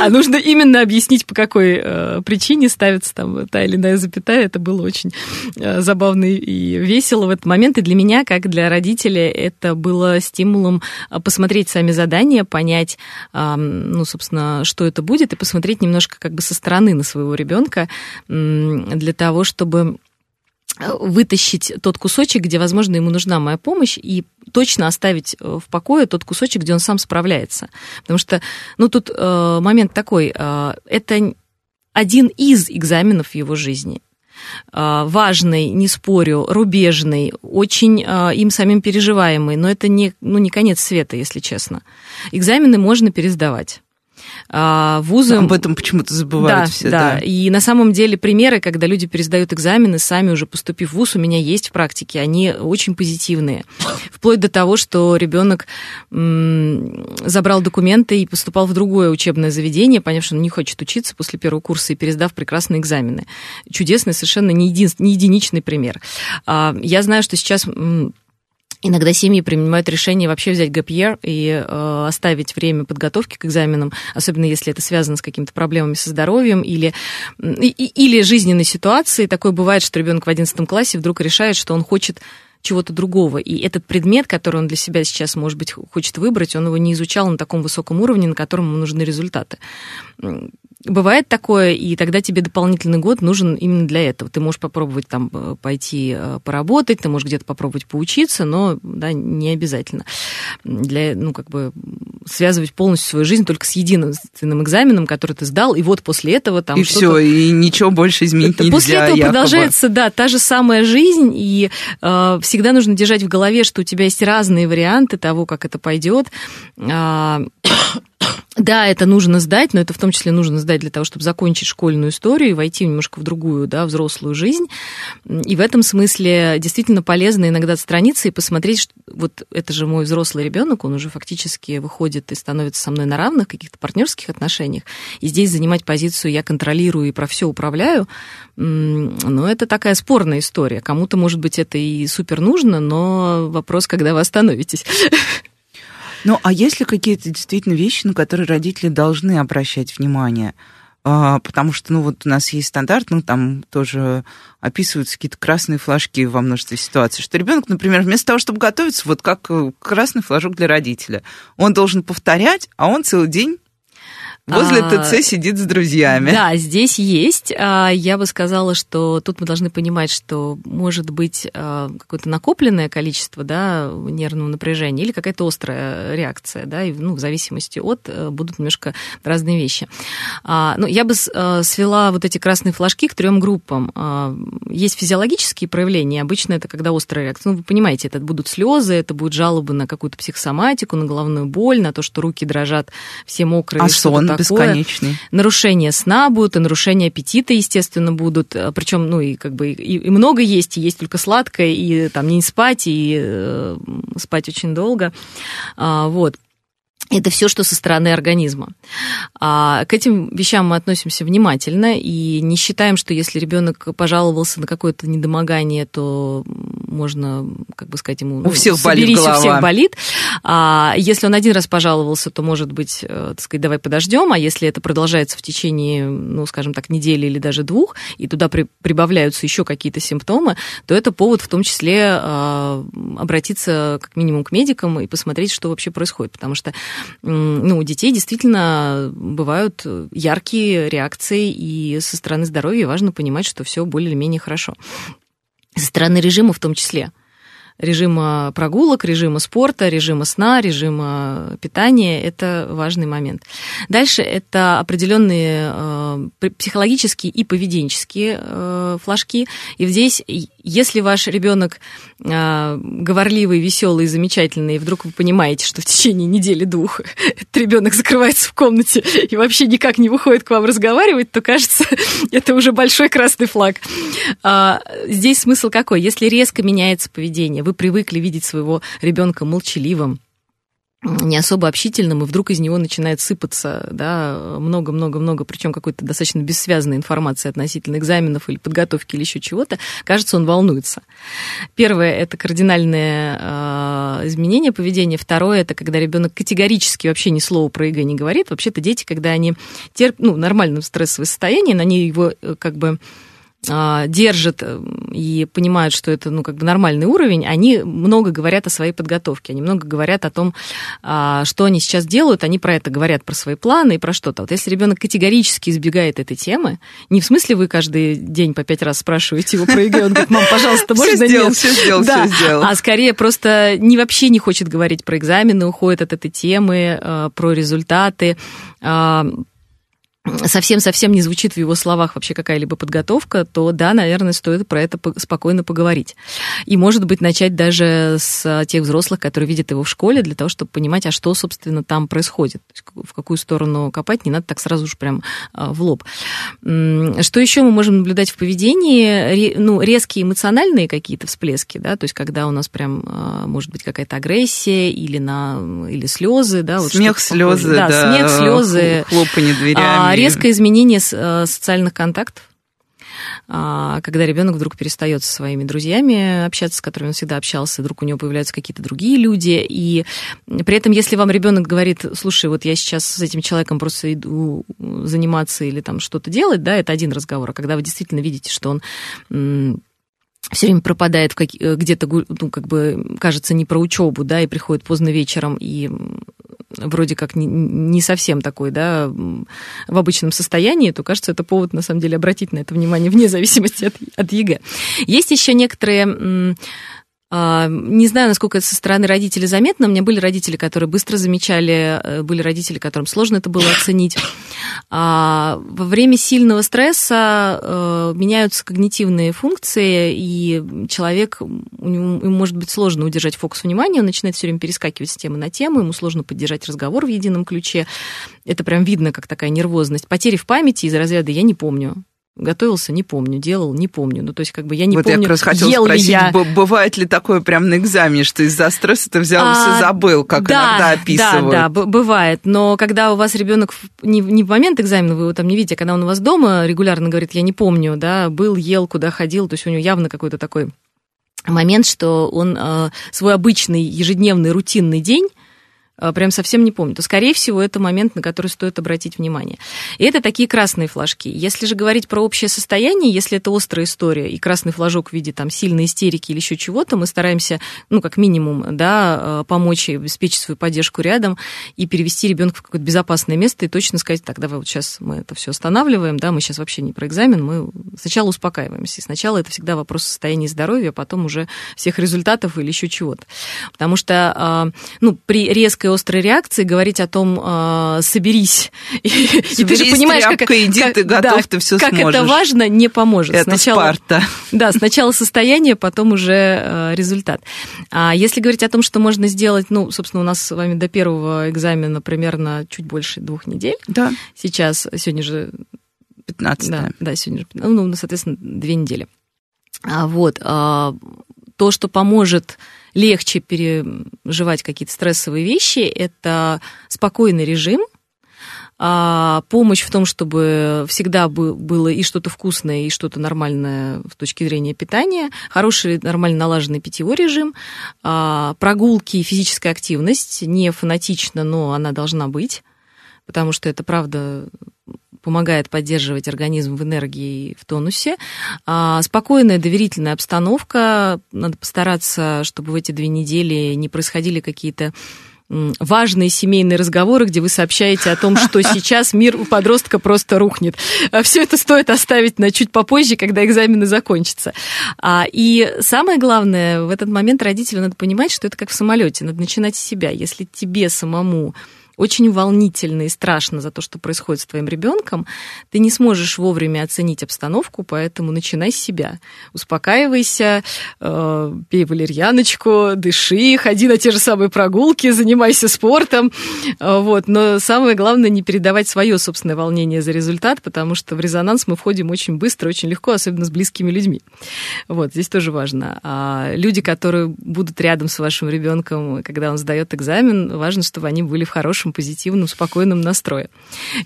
А нужно именно объяснить, по какой э, причине ставится там та или иная запятая. Это было очень э, забавно и весело в этот момент. И для меня, как для родителя, это было стимулом э, посмотреть сами задания, понять, э, ну, собственно, что это будет, и посмотреть немножко как бы со стороны на своего ребенка для того, чтобы вытащить тот кусочек, где, возможно, ему нужна моя помощь, и точно оставить э, в покое тот кусочек, где он сам справляется. Потому что, ну, тут э, момент такой, э, это один из экзаменов его жизни э, важный, не спорю, рубежный, очень э, им самим переживаемый, но это не, ну, не конец света, если честно. Экзамены можно пересдавать. А, вузы... Об этом почему-то забывают да, все. Да, да, и на самом деле примеры, когда люди пересдают экзамены, сами уже поступив в вуз, у меня есть в практике, они очень позитивные. Вплоть до того, что ребенок забрал документы и поступал в другое учебное заведение, поняв, что он не хочет учиться после первого курса и пересдав прекрасные экзамены. Чудесный, совершенно не, един... не единичный пример. А, я знаю, что сейчас Иногда семьи принимают решение вообще взять year и э, оставить время подготовки к экзаменам, особенно если это связано с какими-то проблемами со здоровьем или, и, или жизненной ситуацией. Такое бывает, что ребенок в 11 классе вдруг решает, что он хочет чего-то другого. И этот предмет, который он для себя сейчас, может быть, хочет выбрать, он его не изучал на таком высоком уровне, на котором ему нужны результаты. Бывает такое, и тогда тебе дополнительный год нужен именно для этого. Ты можешь попробовать там э, пойти э, поработать, ты можешь где-то попробовать поучиться, но да, не обязательно. Для, ну, как бы связывать полностью свою жизнь только с единственным экзаменом, который ты сдал, и вот после этого там И все, и ничего больше изменить нельзя. После этого якобы. продолжается, да, та же самая жизнь, и э, всегда нужно держать в голове, что у тебя есть разные варианты того, как это пойдет. Э, да, это нужно сдать, но это в том числе нужно сдать для того, чтобы закончить школьную историю и войти немножко в другую, да, взрослую жизнь. И в этом смысле действительно полезно иногда отстраниться и посмотреть, что вот это же мой взрослый ребенок, он уже фактически выходит и становится со мной на равных каких-то партнерских отношениях. И здесь занимать позицию «я контролирую и про все управляю», ну, это такая спорная история. Кому-то, может быть, это и супер нужно, но вопрос, когда вы остановитесь. Ну, а есть ли какие-то действительно вещи, на которые родители должны обращать внимание? а, потому что, ну, вот у нас есть стандарт, ну, там тоже описываются какие-то красные флажки во множестве ситуаций, что ребенок, например, вместо того, чтобы готовиться, вот как э, красный флажок для родителя, он должен повторять, а он целый день Возле а, ТЦ сидит с друзьями. Да, здесь есть. А, я бы сказала, что тут мы должны понимать, что может быть а, какое-то накопленное количество да, нервного напряжения или какая-то острая реакция, да, и, ну, в зависимости от э, будут немножко разные вещи. Но я бы э, свела вот эти красные флажки к трем группам. Есть физиологические проявления, обычно это когда острая реакция. Ну, вы понимаете, это будут слезы, это будут жалобы на какую-то психосоматику, на головную боль, на то, что руки дрожат, все мокрые. А сон бесконечный. Нарушения сна будут, и нарушения аппетита, естественно, будут. Э, Причем, ну, и как бы и, и много есть, и есть только сладкое, и там не спать, и э, спать очень долго. А, вот. Это все, что со стороны организма. А к этим вещам мы относимся внимательно и не считаем, что если ребенок пожаловался на какое-то недомогание, то можно, как бы сказать, ему... У ну, всех болит голова. у всех болит. А если он один раз пожаловался, то, может быть, э, так сказать, давай подождем, а если это продолжается в течение, ну, скажем так, недели или даже двух, и туда при, прибавляются еще какие-то симптомы, то это повод в том числе э, обратиться как минимум к медикам и посмотреть, что вообще происходит, потому что ну, у детей действительно бывают яркие реакции, и со стороны здоровья важно понимать, что все более-менее хорошо. Со стороны режима в том числе режима прогулок, режима спорта, режима сна, режима питания. Это важный момент. Дальше это определенные э, психологические и поведенческие э, флажки. И здесь, если ваш ребенок э, говорливый, веселый, замечательный, и вдруг вы понимаете, что в течение недели-двух этот ребенок закрывается в комнате и вообще никак не выходит к вам разговаривать, то кажется, это уже большой красный флаг. А, здесь смысл какой? Если резко меняется поведение, вы привыкли видеть своего ребенка молчаливым, не особо общительным, и вдруг из него начинает сыпаться да, много-много-много, причем какой-то достаточно бессвязной информации относительно экзаменов или подготовки или еще чего-то, кажется, он волнуется. Первое – это кардинальное э, изменение поведения. Второе – это когда ребенок категорически вообще ни слова про ЕГЭ не говорит. Вообще-то дети, когда они терпят, ну, нормальном стрессовом состоянии, они его э, как бы держат э, и понимают, что это ну, как бы нормальный уровень, они много говорят о своей подготовке, они много говорят о том, а, что они сейчас делают, они про это говорят, про свои планы и про что-то. Вот если ребенок категорически избегает этой темы, не в смысле вы каждый день по пять раз спрашиваете его про ЕГЭ, он говорит, мам, пожалуйста, можно все сделал, Все сделал, да. все сделал. А скорее просто не вообще не хочет говорить про экзамены, уходит от этой темы, э, про результаты, а, совсем-совсем не звучит в его словах вообще какая-либо подготовка, то да, наверное, стоит про это спокойно поговорить. И, может быть, начать даже с тех взрослых, которые видят его в школе, для того, чтобы понимать, а что, собственно, там происходит, в какую сторону копать, не надо так сразу же прям а, в лоб. Что еще мы можем наблюдать в поведении? Ну, резкие эмоциональные какие-то всплески, да, то есть когда у нас прям, а, может быть, какая-то агрессия или, на, или слезы, да. Вот смех, слезы, да, да, смех, слезы. Хлопанье дверями. Резкое изменение э, социальных контактов, а, когда ребенок вдруг перестает со своими друзьями общаться, с которыми он всегда общался, вдруг у него появляются какие-то другие люди, и при этом, если вам ребенок говорит, слушай, вот я сейчас с этим человеком просто иду заниматься или там что-то делать, да, это один разговор, а когда вы действительно видите, что он все время пропадает э, где-то, ну, как бы, кажется, не про учебу, да, и приходит поздно вечером, и вроде как не, совсем такой, да, в обычном состоянии, то, кажется, это повод, на самом деле, обратить на это внимание вне зависимости от, от ЕГЭ. Есть еще некоторые не знаю, насколько это со стороны родителей заметно. У меня были родители, которые быстро замечали, э, были родители, которым сложно это было оценить. А, во время сильного стресса э, меняются когнитивные функции, и человек, у него, ему может быть сложно удержать фокус внимания, он начинает все время перескакивать с темы на тему, ему сложно поддержать разговор в едином ключе. Это прям видно, как такая нервозность. Потери в памяти из разряда «я не помню» готовился, не помню, делал, не помню. Ну, то есть, как бы я не вот помню, я как раз хотела ел спросить, я... бывает ли такое прям на экзамене, что из-за стресса ты взял а, и забыл, как да, иногда описывают? Да, да, бывает. Но когда у вас ребенок не, не в момент экзамена, вы его там не видите, а когда он у вас дома регулярно говорит, я не помню, да, был, ел, куда ходил, то есть у него явно какой-то такой момент, что он э, свой обычный ежедневный рутинный день прям совсем не помню, то, скорее всего, это момент, на который стоит обратить внимание. И это такие красные флажки. Если же говорить про общее состояние, если это острая история, и красный флажок в виде там сильной истерики или еще чего-то, мы стараемся, ну, как минимум, да, а, помочь и обеспечить свою поддержку рядом и перевести ребенка в какое-то безопасное место и точно сказать, так, давай вот сейчас мы это все останавливаем, да, мы сейчас вообще не про экзамен, мы сначала успокаиваемся. И сначала это всегда вопрос состояния здоровья, а потом уже всех результатов или еще чего-то. Потому что, а, ну, при резкой резкой острой реакции говорить о том, э, соберись. соберись, и ты же понимаешь, тряпка, как, иди, как, ты готов, да, ты все как сможешь. это важно, не поможет. Это сначала, Спарта. Да, сначала состояние, потом уже э, результат. А если говорить о том, что можно сделать, ну, собственно, у нас с вами до первого экзамена примерно чуть больше двух недель. Да. Сейчас, сегодня же 15 да, да, сегодня же, ну, соответственно, две недели. А, вот, а, то, что поможет легче переживать какие-то стрессовые вещи, это спокойный режим, а помощь в том, чтобы всегда было и что-то вкусное, и что-то нормальное с точки зрения питания, хороший, нормально налаженный питьевой режим, а прогулки физическая активность, не фанатично, но она должна быть, потому что это, правда, помогает поддерживать организм в энергии и в тонусе. А, спокойная, доверительная обстановка. Надо постараться, чтобы в эти две недели не происходили какие-то важные семейные разговоры, где вы сообщаете о том, что сейчас мир у подростка просто рухнет. А Все это стоит оставить на чуть попозже, когда экзамены закончатся. А, и самое главное, в этот момент родителю надо понимать, что это как в самолете, надо начинать с себя. Если тебе самому очень волнительно и страшно за то, что происходит с твоим ребенком, ты не сможешь вовремя оценить обстановку, поэтому начинай с себя. Успокаивайся, э, пей валерьяночку, дыши, ходи на те же самые прогулки, занимайся спортом. Э, вот. Но самое главное не передавать свое собственное волнение за результат, потому что в резонанс мы входим очень быстро, очень легко, особенно с близкими людьми. Вот, здесь тоже важно. А люди, которые будут рядом с вашим ребенком, когда он сдает экзамен, важно, чтобы они были в хорошем хорошем, позитивном, спокойном настрое.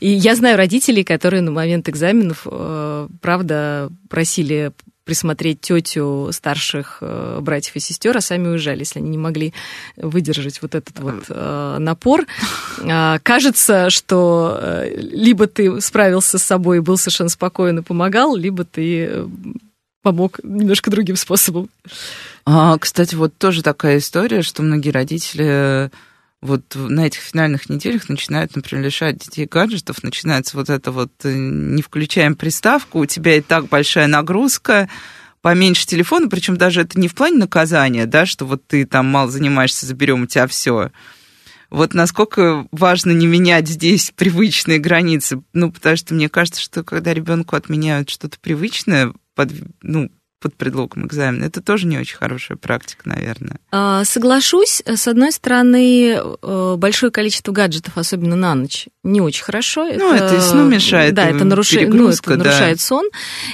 И я знаю родителей, которые на момент экзаменов, э, правда, просили присмотреть тетю старших э, братьев и сестер, а сами уезжали, если они не могли выдержать вот этот вот э, напор. Э, кажется, что э, либо ты справился с собой и был совершенно спокоен и помогал, либо ты помог немножко другим способом. А, кстати, вот тоже такая история, что многие родители вот на этих финальных неделях начинают, например, лишать детей гаджетов, начинается вот это вот не включаем приставку, у тебя и так большая нагрузка, поменьше телефона, причем даже это не в плане наказания, да, что вот ты там мало занимаешься, заберем у тебя все. Вот насколько важно не менять здесь привычные границы. Ну, потому что мне кажется, что когда ребенку отменяют что-то привычное, под, ну, под предлогом экзамена. Это тоже не очень хорошая практика, наверное. А, соглашусь. С одной стороны, э, большое количество гаджетов, особенно на ночь, не очень хорошо. Ну, это, это и сну мешает. Да, это, нарушает, ну, это нарушает сон.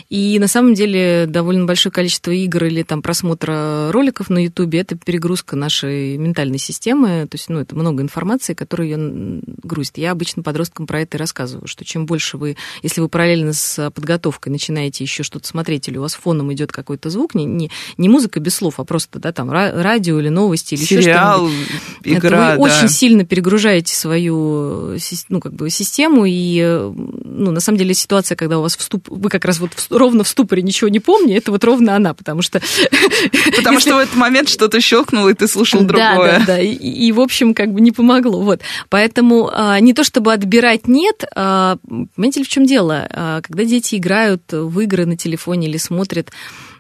И на самом деле довольно большое количество игр или там просмотра роликов на Ютубе это перегрузка нашей ментальной системы. То есть, ну, это много информации, которую ее грузит. Я обычно подросткам про это и рассказываю, что чем больше вы, если вы параллельно с подготовкой начинаете еще что-то смотреть, или у вас фоном идет какой-то звук, не, не, не музыка без слов, а просто да, там радио или новости или Сериал, еще что-нибудь. игра, вы да. очень сильно перегружаете свою ну, как бы, систему, и ну, на самом деле ситуация, когда у вас вступ, вы как раз вот в, ровно в ступоре ничего не помните, это вот ровно она, потому что... Потому что в этот момент что-то щелкнуло, и ты слушал другое. Да, да, да, и, и в общем, как бы не помогло. Вот. Поэтому а, не то чтобы отбирать нет, а, понимаете ли, в чем дело? А, когда дети играют в игры на телефоне или смотрят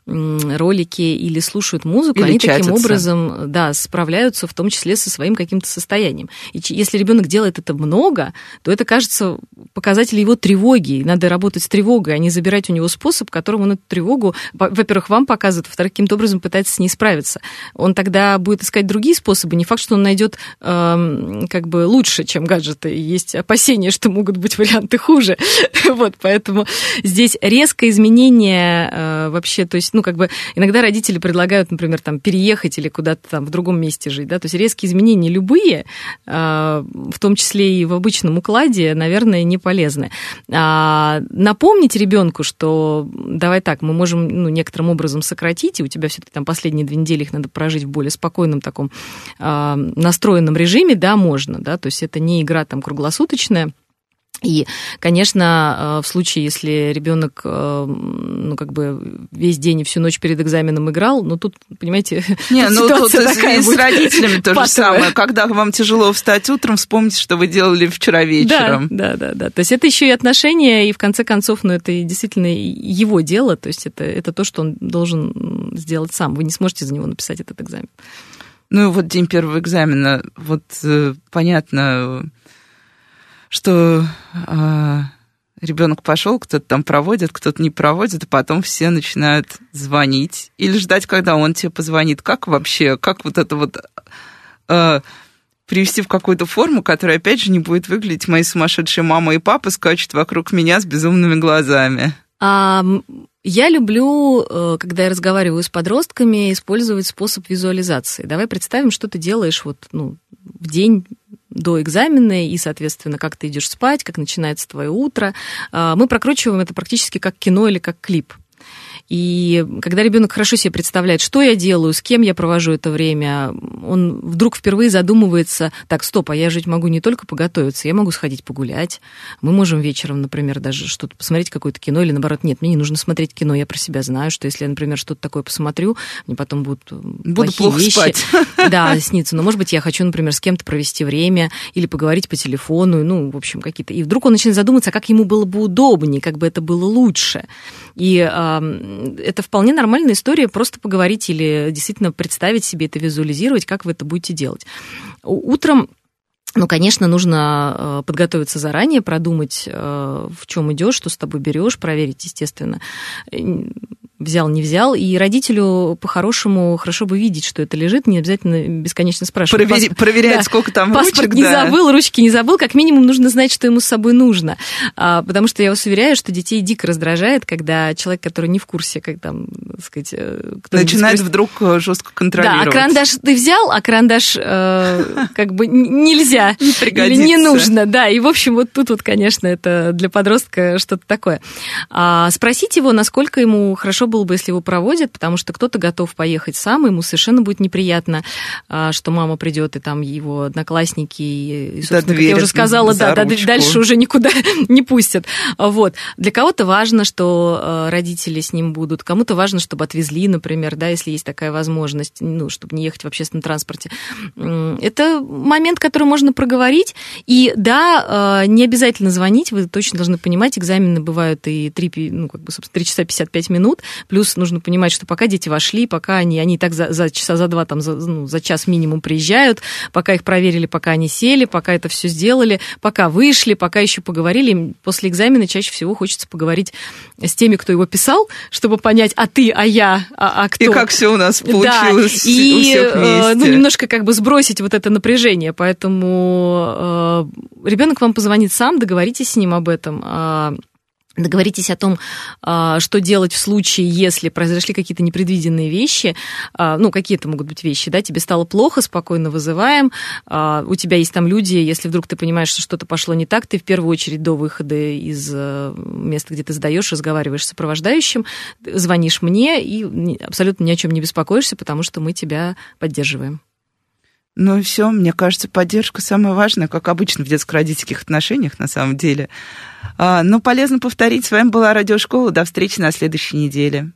ролики или слушают музыку, или они чатятся. таким образом да, справляются в том числе со своим каким-то состоянием. И если ребенок делает это много, то это кажется показателем его тревоги. Надо работать с тревогой, а не забирать у него способ, которым он эту тревогу, во-первых, вам показывает, во-вторых, каким-то образом пытается с ней справиться. Он тогда будет искать другие способы. Не факт, что он найдет э, как бы лучше, чем гаджеты. Есть опасения, что могут быть варианты хуже. вот, поэтому здесь резкое изменение э, вообще, то есть ну, как бы иногда родители предлагают, например, там, переехать или куда-то там в другом месте жить, да, то есть резкие изменения любые, а, в том числе и в обычном укладе, наверное, не полезны. А, напомнить ребенку, что давай так, мы можем ну, некоторым образом сократить, и у тебя все-таки там последние две недели их надо прожить в более спокойном таком настроенном режиме, да, можно, да, то есть это не игра там круглосуточная, и, конечно, э, в случае, если ребенок, э, ну, как бы весь день и всю ночь перед экзаменом играл, ну, тут, понимаете, Не, ну, тут и с родителями то же самое. Когда вам тяжело встать утром, вспомните, что вы делали вчера вечером. Да, да, да, да. То есть это еще и отношения, и в конце концов, ну, это действительно его дело, то есть это, это то, что он должен сделать сам. Вы не сможете за него написать этот экзамен. Ну, вот день первого экзамена, вот э, понятно, что э, ребенок пошел, кто-то там проводит, кто-то не проводит, и потом все начинают звонить или ждать, когда он тебе позвонит. Как вообще, как вот это вот э, привести в какую-то форму, которая, опять же, не будет выглядеть мои сумасшедшие мама и папа скачут вокруг меня с безумными глазами? А, я люблю, э, когда я разговариваю с подростками, использовать способ визуализации. Давай представим, что ты делаешь вот, ну, в день до экзамена, и, соответственно, как ты идешь спать, как начинается твое утро. А, мы прокручиваем это практически как кино или как клип. И когда ребенок хорошо себе представляет, что я делаю, с кем я провожу это время, он вдруг впервые задумывается, так, стоп, а я жить могу не только поготовиться, я могу сходить погулять. Мы можем вечером, например, даже что-то посмотреть, какое-то кино, или наоборот, нет, мне не нужно смотреть кино, я про себя знаю, что если я, например, что-то такое посмотрю, мне потом будут Буду плохие вещи. Спать. Да, снится. Но, может быть, я хочу, например, с кем-то провести время или поговорить по телефону, ну, в общем, какие-то. И вдруг он начинает задуматься, как ему было бы удобнее, как бы это было лучше. И это вполне нормальная история, просто поговорить или действительно представить себе это, визуализировать, как вы это будете делать. Утром ну, конечно, нужно э, подготовиться заранее, продумать, э, в чем идешь, что с тобой берешь, проверить, естественно, взял, не взял. И родителю по-хорошему хорошо бы видеть, что это лежит, не обязательно бесконечно спрашивать. Провери, Пас... Проверять, да. сколько там Паспорт ручек, не да. забыл, ручки не забыл. Как минимум нужно знать, что ему с собой нужно. А, потому что я вас уверяю, что детей дико раздражает, когда человек, который не в курсе, как там, так сказать... Э, Начинает вдруг э, жестко контролировать. Да, а карандаш ты взял, а карандаш э, как бы нельзя. Не пригодится. Или не нужно, да. И, в общем, вот тут вот, конечно, это для подростка что-то такое. А, спросить его, насколько ему хорошо было бы, если его проводят, потому что кто-то готов поехать сам, ему совершенно будет неприятно, а, что мама придет, и там его одноклассники, и, собственно, как я уже сказала, да, да, дальше уже никуда не пустят. Вот. Для кого-то важно, что а, родители с ним будут, кому-то важно, чтобы отвезли, например, да, если есть такая возможность, ну, чтобы не ехать в общественном транспорте. Это момент, который можно проговорить, и да, а, не обязательно звонить, вы точно должны понимать, экзамены бывают и 3, ну, как бы, собственно, 3 часа 55 минут, плюс нужно понимать, что пока дети вошли, пока они, они так за, за часа за два, там, за, ну, за час минимум приезжают, пока их проверили, пока они сели, пока это все сделали, пока вышли, пока еще поговорили. После экзамена чаще всего хочется поговорить с теми, кто его писал, чтобы понять, а ты, а я, а, а кто. И как все у нас получилось да. и, у всех э, вместе. Ну, немножко как бы сбросить вот это напряжение. Поэтому э, ребенок вам позвонит сам, договоритесь с ним об этом. Договоритесь о том, а, что делать в случае, если произошли какие-то непредвиденные вещи, а, ну, какие это могут быть вещи, да, тебе стало плохо, спокойно вызываем, а, у тебя есть там люди, если вдруг ты понимаешь, что что-то пошло не так, ты в первую очередь до выхода из э, места, где ты сдаешь, разговариваешь с сопровождающим, звонишь мне и абсолютно ни о чем не беспокоишься, потому что мы тебя поддерживаем. Ну, все, мне кажется, поддержка самая важная, как обычно в детско-родительских отношениях, на самом деле. А, ну, полезно повторить. С вами была Радиошкола. До встречи на следующей неделе.